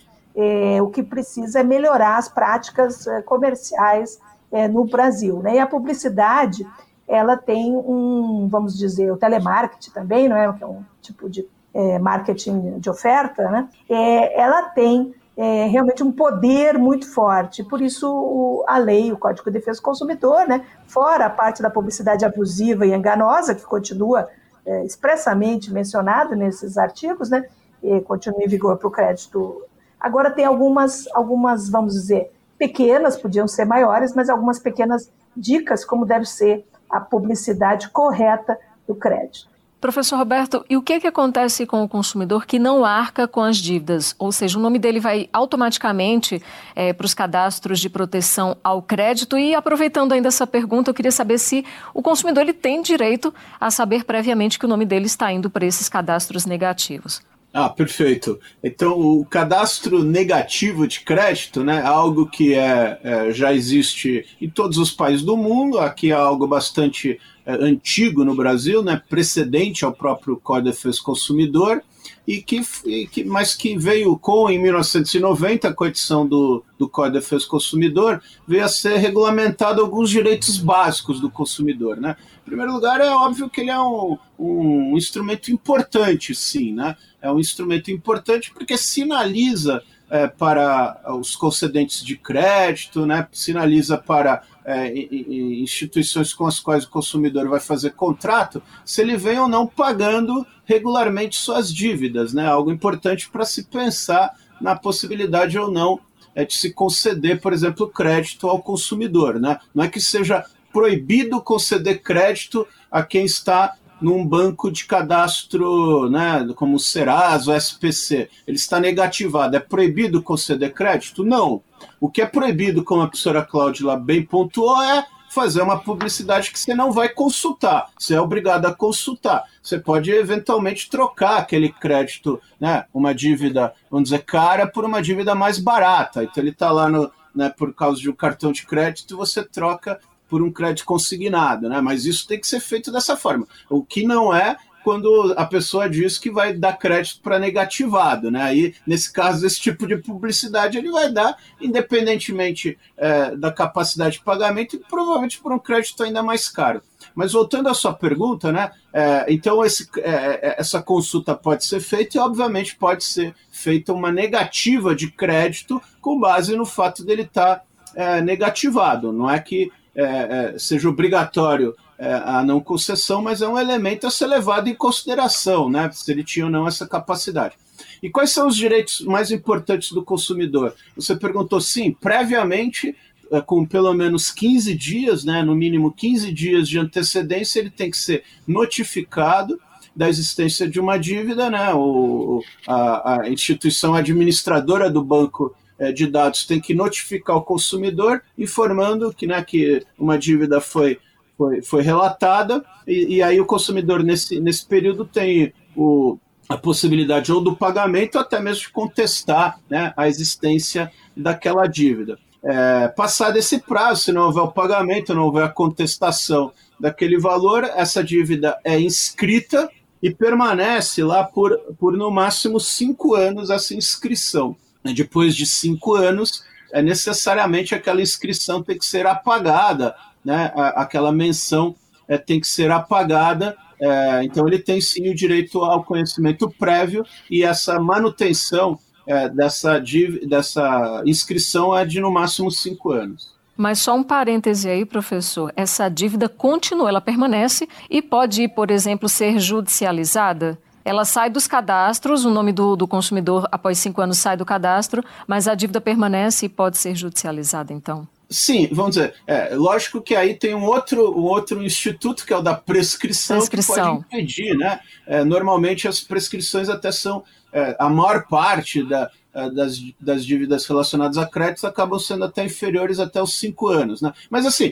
O que precisa é melhorar as práticas comerciais é, no Brasil. Né? E a publicidade, ela tem um, vamos dizer, o telemarketing também, não é? Que é um tipo de é, marketing de oferta, né? É, ela tem é, realmente um poder muito forte. Por isso, o, a lei, o Código de Defesa do Consumidor, né, fora a parte da publicidade abusiva e enganosa, que continua é, expressamente mencionado nesses artigos, né, e continua em vigor para o crédito. Agora, tem algumas, algumas, vamos dizer, pequenas, podiam ser maiores, mas algumas pequenas dicas como deve ser a publicidade correta do crédito. Professor Roberto, e o que, é que acontece com o consumidor que não arca com as dívidas? Ou seja, o nome dele vai automaticamente é, para os cadastros de proteção ao crédito. E aproveitando ainda essa pergunta, eu queria saber se o consumidor ele tem direito a saber previamente que o nome dele está indo para esses cadastros negativos. Ah, perfeito. Então, o cadastro negativo de crédito, né, é algo que é, é, já existe em todos os países do mundo, aqui é algo bastante antigo no Brasil, né, precedente ao próprio Código de Defesa do Consumidor, e que, e que, mas que veio com, em 1990, com a edição do, do Código de Defesa do Consumidor, veio a ser regulamentado alguns direitos básicos do consumidor. Né? Em primeiro lugar, é óbvio que ele é um, um instrumento importante, sim, né? é um instrumento importante porque sinaliza é, para os concedentes de crédito, né, sinaliza para é, instituições com as quais o consumidor vai fazer contrato, se ele vem ou não pagando regularmente suas dívidas, né, algo importante para se pensar na possibilidade ou não é, de se conceder, por exemplo, crédito ao consumidor. Né? Não é que seja proibido conceder crédito a quem está num banco de cadastro, né, como o Serasa, o SPC, ele está negativado. É proibido conceder crédito? Não. O que é proibido, como a professora Cláudia bem pontuou, é fazer uma publicidade que você não vai consultar. Você é obrigado a consultar. Você pode eventualmente trocar aquele crédito, né, uma dívida, vamos dizer, cara, por uma dívida mais barata. Então ele está lá no, né, por causa de um cartão de crédito, você troca por um crédito consignado, né? Mas isso tem que ser feito dessa forma. O que não é quando a pessoa diz que vai dar crédito para negativado, né? Aí, nesse caso, esse tipo de publicidade ele vai dar, independentemente é, da capacidade de pagamento, e provavelmente por um crédito ainda mais caro. Mas voltando à sua pergunta, né? É, então esse, é, é essa consulta pode ser feita e, obviamente, pode ser feita uma negativa de crédito com base no fato dele estar tá, é, negativado. Não é que é, é, seja obrigatório é, a não concessão, mas é um elemento a ser levado em consideração, né, se ele tinha ou não essa capacidade. E quais são os direitos mais importantes do consumidor? Você perguntou, sim, previamente, é, com pelo menos 15 dias, né, no mínimo 15 dias de antecedência, ele tem que ser notificado da existência de uma dívida, né? O, a, a instituição administradora do banco de dados tem que notificar o consumidor, informando que, né, que uma dívida foi, foi, foi relatada, e, e aí o consumidor, nesse, nesse período, tem o, a possibilidade ou do pagamento, ou até mesmo de contestar né, a existência daquela dívida. É, passado esse prazo, se não houver o pagamento, não houver a contestação daquele valor, essa dívida é inscrita e permanece lá por, por no máximo cinco anos essa inscrição. Depois de cinco anos, é necessariamente aquela inscrição tem que ser apagada, né? aquela menção é, tem que ser apagada. É, então, ele tem sim o direito ao conhecimento prévio e essa manutenção é, dessa, dessa inscrição é de no máximo cinco anos. Mas só um parêntese aí, professor. Essa dívida continua, ela permanece e pode, por exemplo, ser judicializada? Ela sai dos cadastros, o nome do, do consumidor após cinco anos sai do cadastro, mas a dívida permanece e pode ser judicializada, então? Sim, vamos dizer, é, lógico que aí tem um outro, um outro instituto, que é o da prescrição, prescrição. que pode impedir, né? É, normalmente as prescrições até são, é, a maior parte da, é, das, das dívidas relacionadas a créditos acabam sendo até inferiores até os cinco anos. Né? Mas, assim,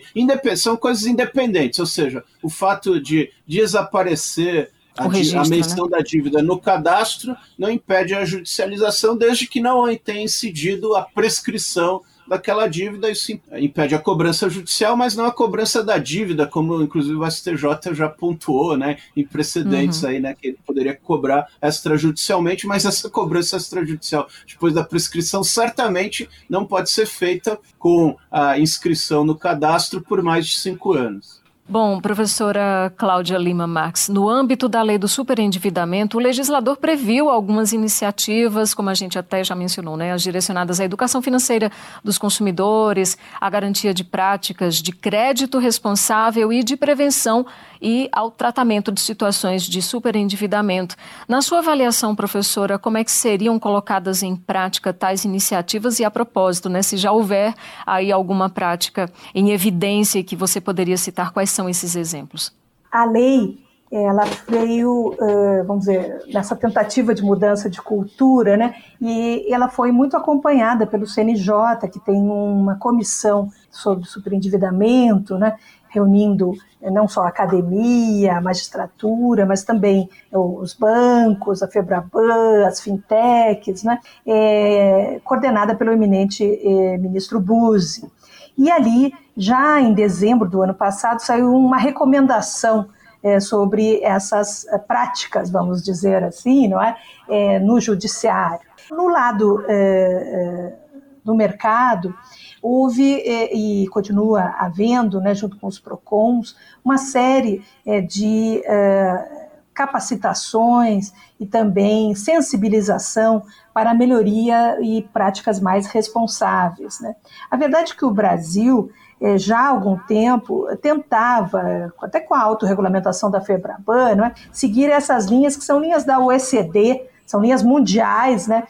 são coisas independentes, ou seja, o fato de desaparecer a, registro, a, menção né? da dívida no cadastro não impede a judicialização, desde que não tenha incidido a prescrição daquela dívida, isso impede a cobrança judicial, mas não a cobrança da dívida, como inclusive o STJ já pontuou, né, em precedentes uhum. aí, né, que ele poderia cobrar extrajudicialmente, mas essa cobrança extrajudicial depois da prescrição certamente não pode ser feita com a inscrição no cadastro por mais de cinco anos. Bom, professora Cláudia Lima Marx, no âmbito da lei do superendividamento, o legislador previu algumas iniciativas, como a gente até já mencionou, né, as direcionadas à educação financeira dos consumidores, à garantia de práticas de crédito responsável e de prevenção e ao tratamento de situações de superendividamento. Na sua avaliação, professora, como é que seriam colocadas em prática tais iniciativas e a propósito, né, se já houver aí alguma prática em evidência que você poderia citar, quais são esses exemplos? A lei ela veio, vamos dizer, nessa tentativa de mudança de cultura, né? E ela foi muito acompanhada pelo CNJ, que tem uma comissão sobre superendividamento, né? reunindo eh, não só a academia, a magistratura, mas também os bancos, a Febraban, as fintechs, né, é, coordenada pelo eminente é, ministro Buzzi. E ali, já em dezembro do ano passado, saiu uma recomendação é, sobre essas práticas, vamos dizer assim, não é, no judiciário. No lado do mercado, houve é, e continua havendo, né, junto com os PROCONs, uma série é, de é, capacitações e também sensibilização para melhoria e práticas mais responsáveis. Né? A verdade é que o Brasil já há algum tempo tentava, até com a autorregulamentação da FEBRABAN, é? seguir essas linhas que são linhas da OECD, são linhas mundiais né,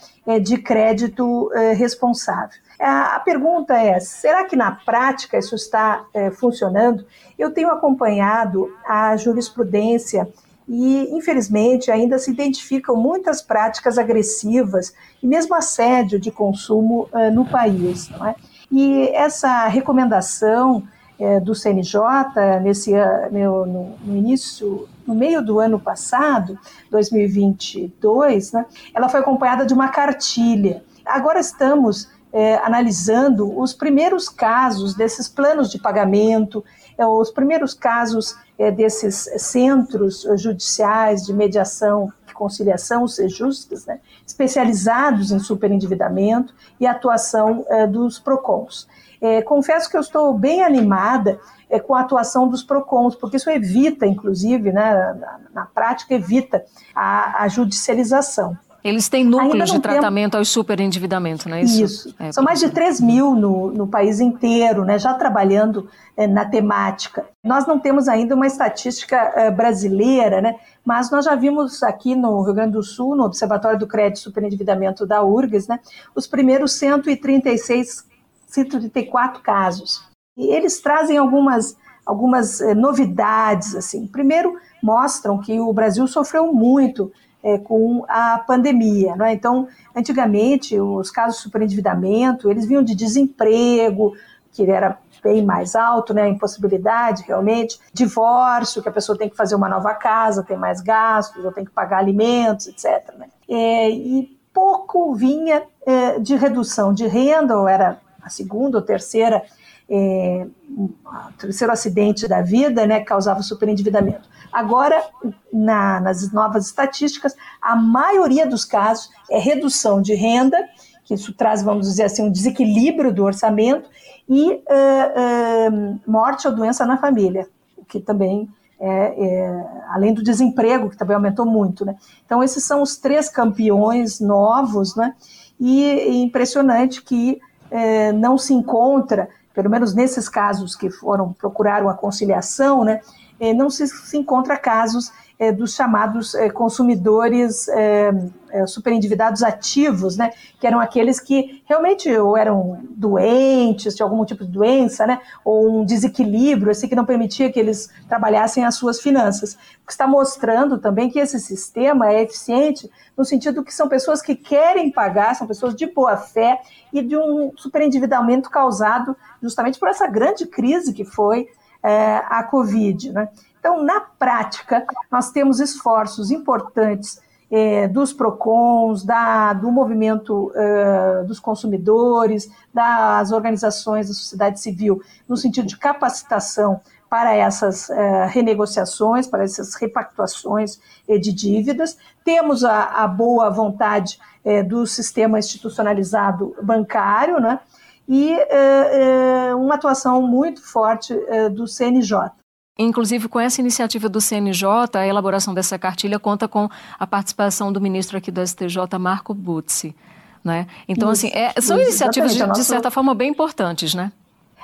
de crédito responsável. A pergunta é: será que na prática isso está funcionando? Eu tenho acompanhado a jurisprudência e, infelizmente, ainda se identificam muitas práticas agressivas e mesmo assédio de consumo é, no país. É? E essa recomendação é, do CNJ nesse no, no, início, no meio do ano passado, 2022, né, ela foi acompanhada de uma cartilha. Agora estamos analisando os primeiros casos desses planos de pagamento, os primeiros casos é, desses centros judiciais de mediação e conciliação, os sejustas, né, especializados em superendividamento e atuação é, dos PROCONs. É, confesso que eu estou bem animada é, com a atuação dos PROCONs, porque isso evita, inclusive, né, na, na prática, evita a, a judicialização. Eles têm núcleos de tratamento temos... ao superendividamento, não é isso? Isso. É, São mais de 3 mil no, no país inteiro, né, já trabalhando é, na temática. Nós não temos ainda uma estatística é, brasileira, né, mas nós já vimos aqui no Rio Grande do Sul, no Observatório do Crédito e Superendividamento da URGS, né, os primeiros 136, 134 casos. E eles trazem algumas, algumas é, novidades. assim. Primeiro, mostram que o Brasil sofreu muito é, com a pandemia. Não é? Então, antigamente, os casos de superendividamento, eles vinham de desemprego, que era bem mais alto, né? Impossibilidade realmente, divórcio, que a pessoa tem que fazer uma nova casa, tem mais gastos, ou tem que pagar alimentos, etc. Né? É, e pouco vinha é, de redução de renda, ou era a segunda ou terceira, é, terceiro acidente da vida, né, causava superendividamento. Agora, na, nas novas estatísticas, a maioria dos casos é redução de renda, que isso traz, vamos dizer assim, um desequilíbrio do orçamento, e uh, uh, morte ou doença na família, o que também é, é, além do desemprego, que também aumentou muito. Né? Então, esses são os três campeões novos, né? e é impressionante que é, não se encontra, pelo menos nesses casos que foram procuraram a conciliação, né? É, não se, se encontra casos é, dos chamados é, consumidores superendividados ativos, né, que eram aqueles que realmente ou eram doentes, de algum tipo de doença, né, ou um desequilíbrio, assim, que não permitia que eles trabalhassem as suas finanças. O que está mostrando também que esse sistema é eficiente no sentido que são pessoas que querem pagar, são pessoas de boa fé e de um superendividamento causado justamente por essa grande crise que foi é, a Covid. Né? Então, na prática, nós temos esforços importantes é, dos PROCONs, da, do movimento é, dos consumidores, das organizações da sociedade civil, no sentido de capacitação para essas é, renegociações, para essas repactuações é, de dívidas. Temos a, a boa vontade é, do sistema institucionalizado bancário, né? E é, é, uma atuação muito forte é, do CNJ. Inclusive, com essa iniciativa do CNJ, a elaboração dessa cartilha conta com a participação do ministro aqui do STJ, Marco Butzi. Né? Então, isso, assim, é, são isso, iniciativas, de, de, certa forma, bem importantes, né?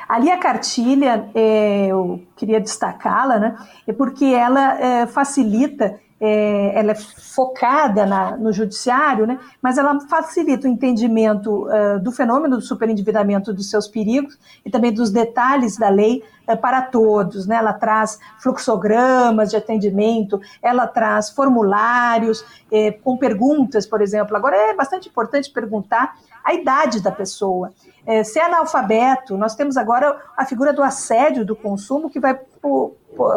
Ali a cartilha, é, eu queria destacá-la, né? É porque ela é, facilita é, ela é focada na, no judiciário, né, mas ela facilita o entendimento uh, do fenômeno do superendividamento, dos seus perigos e também dos detalhes da lei uh, para todos. Né? Ela traz fluxogramas de atendimento, ela traz formulários eh, com perguntas, por exemplo. Agora é bastante importante perguntar a idade da pessoa. É, se é analfabeto, nós temos agora a figura do assédio do consumo que vai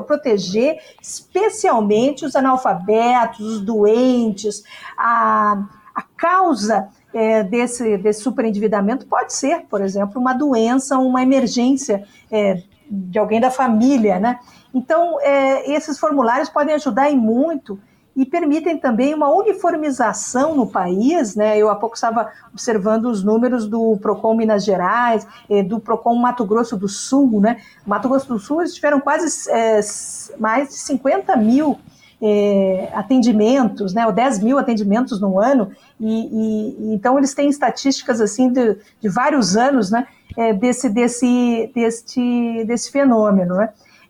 proteger especialmente os analfabetos, os doentes, a, a causa é, desse, desse superendividamento pode ser, por exemplo, uma doença, uma emergência é, de alguém da família, né? Então, é, esses formulários podem ajudar em muito e permitem também uma uniformização no país. Né? Eu há pouco estava observando os números do PROCON Minas Gerais, eh, do PROCON Mato Grosso do Sul. Né? Mato Grosso do Sul eles tiveram quase é, mais de 50 mil é, atendimentos, né, ou 10 mil atendimentos no ano, e, e, então eles têm estatísticas assim de, de vários anos né, desse, desse, desse, desse fenômeno. Né?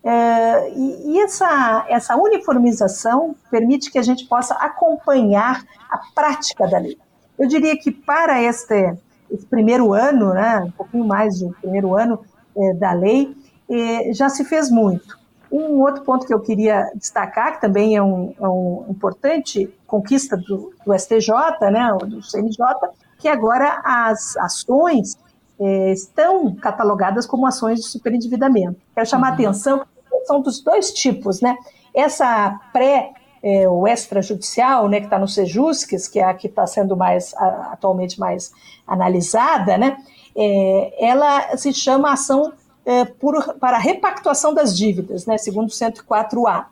É, e, e essa, essa uniformização permite que a gente possa acompanhar a prática da lei. Eu diria que para este, esse primeiro ano, né, um pouquinho mais do primeiro ano é, da lei, é, já se fez muito. Um outro ponto que eu queria destacar, que também é um, é um importante conquista do, do, STJ, né, do CNJ, que agora as ações é, estão catalogadas como ações de superendividamento. Quero chamar uhum. a atenção são dos dois tipos, né? Essa pré é, o extrajudicial, né, que está no Sejusques, que é a que está sendo mais a, atualmente mais analisada, né, é, ela se chama ação é, por, para repactuação das dívidas, né, segundo o 104A.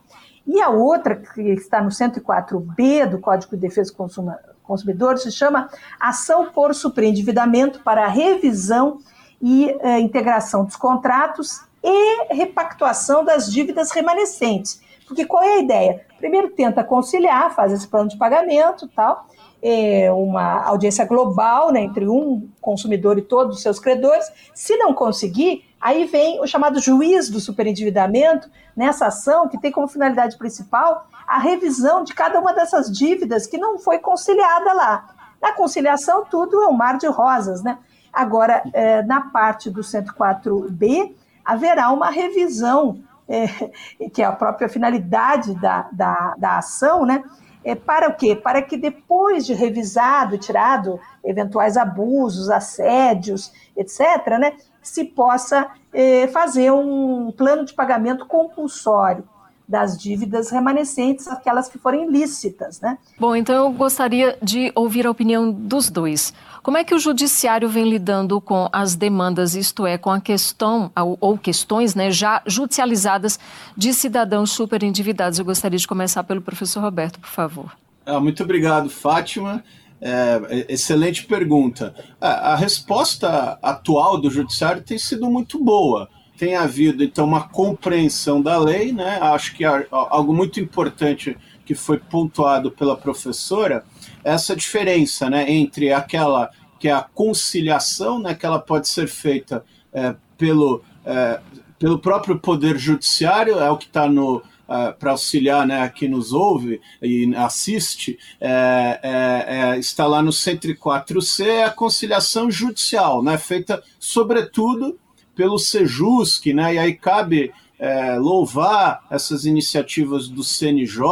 E a outra, que está no 104B do Código de Defesa do Consumidor, se chama ação por superendividamento para revisão e é, integração dos contratos e repactuação das dívidas remanescentes. Porque qual é a ideia? Primeiro tenta conciliar, faz esse plano de pagamento tal, é uma audiência global né, entre um consumidor e todos os seus credores. Se não conseguir, aí vem o chamado juiz do superendividamento nessa ação, que tem como finalidade principal a revisão de cada uma dessas dívidas que não foi conciliada lá. Na conciliação, tudo é um mar de rosas, né? Agora, é, na parte do 104B, haverá uma revisão, é, *laughs* que é a própria finalidade da, da, da ação, né? É, para o quê? Para que depois de revisado, tirado eventuais abusos, assédios, etc., né, se possa é, fazer um plano de pagamento compulsório das dívidas remanescentes, aquelas que forem lícitas, né? Bom, então eu gostaria de ouvir a opinião dos dois. Como é que o judiciário vem lidando com as demandas, isto é, com a questão ou questões né, já judicializadas de cidadãos superendividados? Eu gostaria de começar pelo professor Roberto, por favor. Ah, muito obrigado, Fátima. É, excelente pergunta. A, a resposta atual do judiciário tem sido muito boa tem havido então uma compreensão da lei, né? Acho que algo muito importante que foi pontuado pela professora, essa diferença, né, entre aquela que é a conciliação, né, que ela pode ser feita é, pelo, é, pelo próprio poder judiciário, é o que está no Uh, para auxiliar né, quem nos ouve e assiste, é, é, é, está lá no 104C, é a conciliação judicial, né, feita sobretudo pelo Sejusc, né? E aí cabe é, louvar essas iniciativas do CNJ,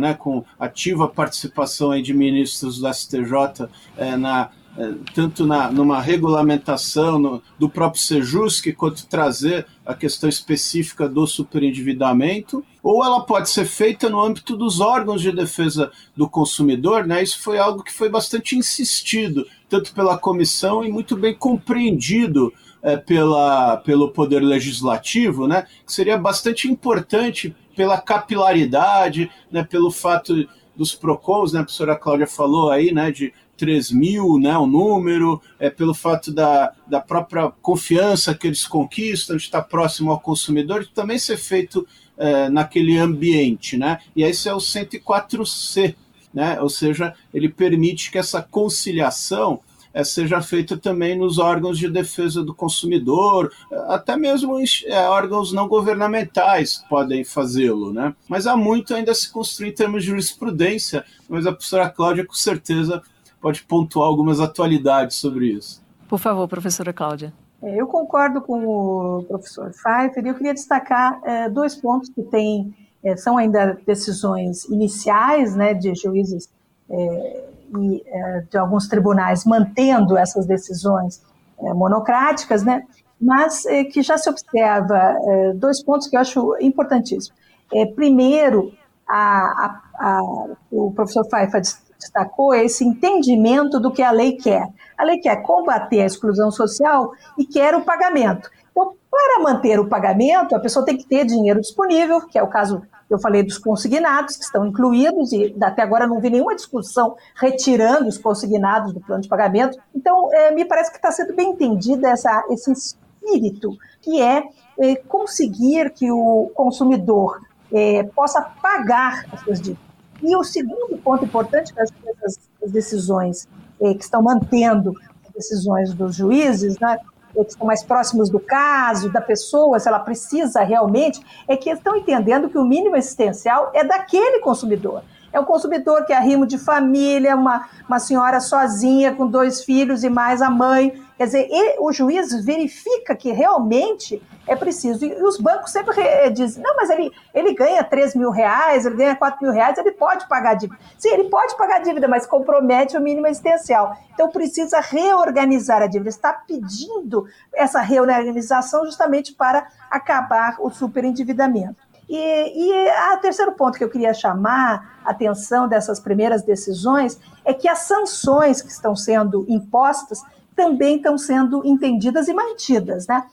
né, com ativa participação aí de ministros do STJ é, na, é, tanto na, numa regulamentação no, do próprio Sejusc, quanto trazer a questão específica do superendividamento, ou ela pode ser feita no âmbito dos órgãos de defesa do consumidor, né? Isso foi algo que foi bastante insistido, tanto pela comissão e muito bem compreendido é, pela, pelo Poder Legislativo, né, que seria bastante importante pela capilaridade, né, pelo fato dos PROCONs, né, a professora Cláudia falou aí, né, de 3 mil, né, o número, é, pelo fato da, da própria confiança que eles conquistam, de estar próximo ao consumidor, de também ser feito é, naquele ambiente, né, e esse é o 104C, né, ou seja, ele permite que essa conciliação seja feita também nos órgãos de defesa do consumidor, até mesmo é, órgãos não governamentais podem fazê-lo, né? Mas há muito ainda a se construir em termos de jurisprudência, mas a professora Cláudia com certeza pode pontuar algumas atualidades sobre isso. Por favor, professora Cláudia. É, eu concordo com o professor Pfeiffer e eu queria destacar é, dois pontos que têm, é, são ainda decisões iniciais né, de juízes é, e é, de alguns tribunais mantendo essas decisões é, monocráticas, né? mas é, que já se observa dois pontos que eu acho importantíssimos. É, primeiro, a, a, a, o professor Faifa destacou esse entendimento do que a lei quer. A lei quer combater a exclusão social e quer o pagamento. Então, para manter o pagamento, a pessoa tem que ter dinheiro disponível, que é o caso eu falei dos consignados, que estão incluídos, e até agora não vi nenhuma discussão retirando os consignados do plano de pagamento. Então, é, me parece que está sendo bem entendida essa, esse espírito, que é, é conseguir que o consumidor é, possa pagar as suas dívidas. E o segundo ponto importante, que essas decisões é, que estão mantendo as decisões dos juízes, né, que estão mais próximos do caso, da pessoa, se ela precisa realmente, é que estão entendendo que o mínimo existencial é daquele consumidor. É o consumidor que é arrimo de família, uma, uma senhora sozinha com dois filhos e mais a mãe. Quer dizer, o juiz verifica que realmente é preciso. E os bancos sempre eh, dizem, não, mas ele, ele ganha 3 mil reais, ele ganha 4 mil reais, ele pode pagar dívida. Sim, ele pode pagar dívida, mas compromete o mínimo existencial. Então precisa reorganizar a dívida. Está pedindo essa reorganização justamente para acabar o superendividamento. E, e o terceiro ponto que eu queria chamar a atenção dessas primeiras decisões é que as sanções que estão sendo impostas também estão sendo entendidas e mantidas, né?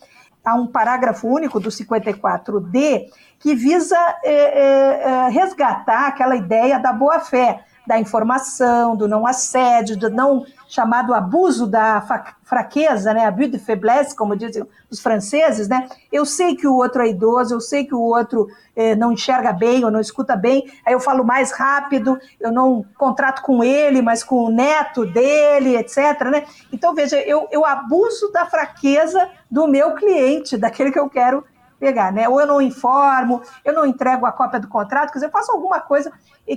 há um parágrafo único do 54D que visa é, é, resgatar aquela ideia da boa-fé, da informação, do não assédio, do não chamado abuso da fraqueza, né, abus de faiblesse, como dizem os franceses, né? Eu sei que o outro é idoso, eu sei que o outro eh, não enxerga bem ou não escuta bem, aí eu falo mais rápido, eu não contrato com ele, mas com o neto dele, etc. Né? Então, veja, eu, eu abuso da fraqueza do meu cliente, daquele que eu quero pegar, né? Ou eu não informo, eu não entrego a cópia do contrato, quer dizer, eu faço alguma coisa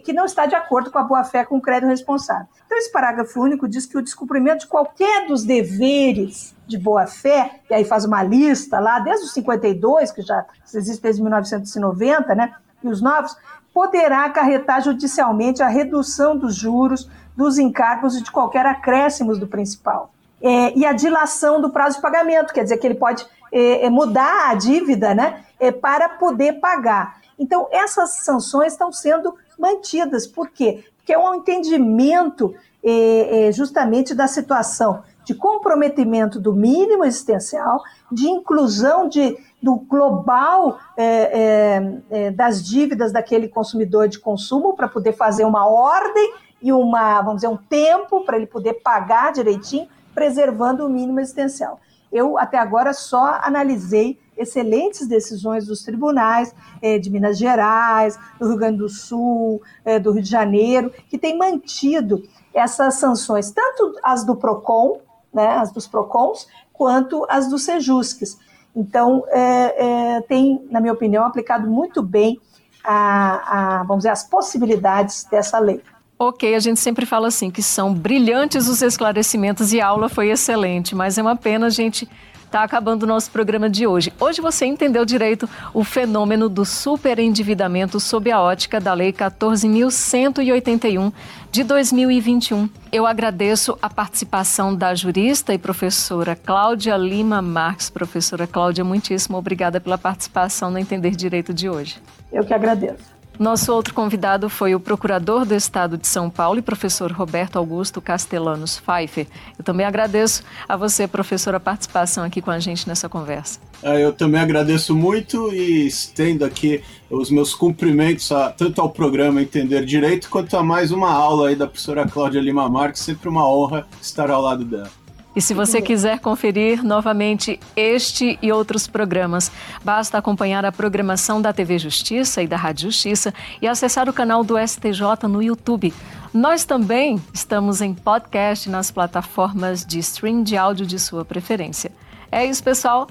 que não está de acordo com a boa-fé com o crédito responsável. Então, esse parágrafo único diz que o descumprimento de qualquer dos deveres de boa-fé, e aí faz uma lista lá, desde os 52, que já existe desde 1990, né? e os novos, poderá acarretar judicialmente a redução dos juros, dos encargos e de qualquer acréscimos do principal. É, e a dilação do prazo de pagamento, quer dizer que ele pode é, é mudar a dívida né, é, para poder pagar. Então, essas sanções estão sendo mantidas. Por quê? Porque é um entendimento é, é, justamente da situação de comprometimento do mínimo existencial, de inclusão de, do global é, das dívidas daquele consumidor de consumo para poder fazer uma ordem e uma, vamos dizer, um tempo para ele poder pagar direitinho, preservando o mínimo existencial. Eu até agora só analisei excelentes decisões dos tribunais é, de Minas Gerais, do Rio Grande do Sul, é, do Rio de Janeiro, que têm mantido essas sanções, tanto as do PROCON, né, as dos PROCONs, quanto as dos SEJUSCs. Então, é, tem, na minha opinião, aplicado muito bem a, a, vamos dizer, as possibilidades dessa lei. Ok, a gente sempre fala assim que são brilhantes os esclarecimentos e a aula foi excelente, mas é uma pena a gente Está acabando o nosso programa de hoje. Hoje você entendeu direito o fenômeno do superendividamento sob a ótica da Lei 14.181 de 2021. Eu agradeço a participação da jurista e professora Cláudia Lima Marques. Professora Cláudia, muitíssimo obrigada pela participação no Entender Direito de hoje. Eu que agradeço. Nosso outro convidado foi o procurador do Estado de São Paulo e professor Roberto Augusto Castellanos Pfeiffer. Eu também agradeço a você, professor, a participação aqui com a gente nessa conversa. É, eu também agradeço muito e estendo aqui os meus cumprimentos a, tanto ao programa Entender Direito quanto a mais uma aula aí da professora Cláudia Lima Marques. Sempre uma honra estar ao lado dela. E se você quiser conferir novamente este e outros programas, basta acompanhar a programação da TV Justiça e da Rádio Justiça e acessar o canal do STJ no YouTube. Nós também estamos em podcast nas plataformas de stream de áudio de sua preferência. É isso, pessoal.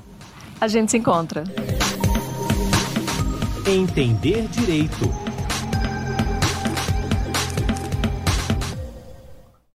A gente se encontra. Entender Direito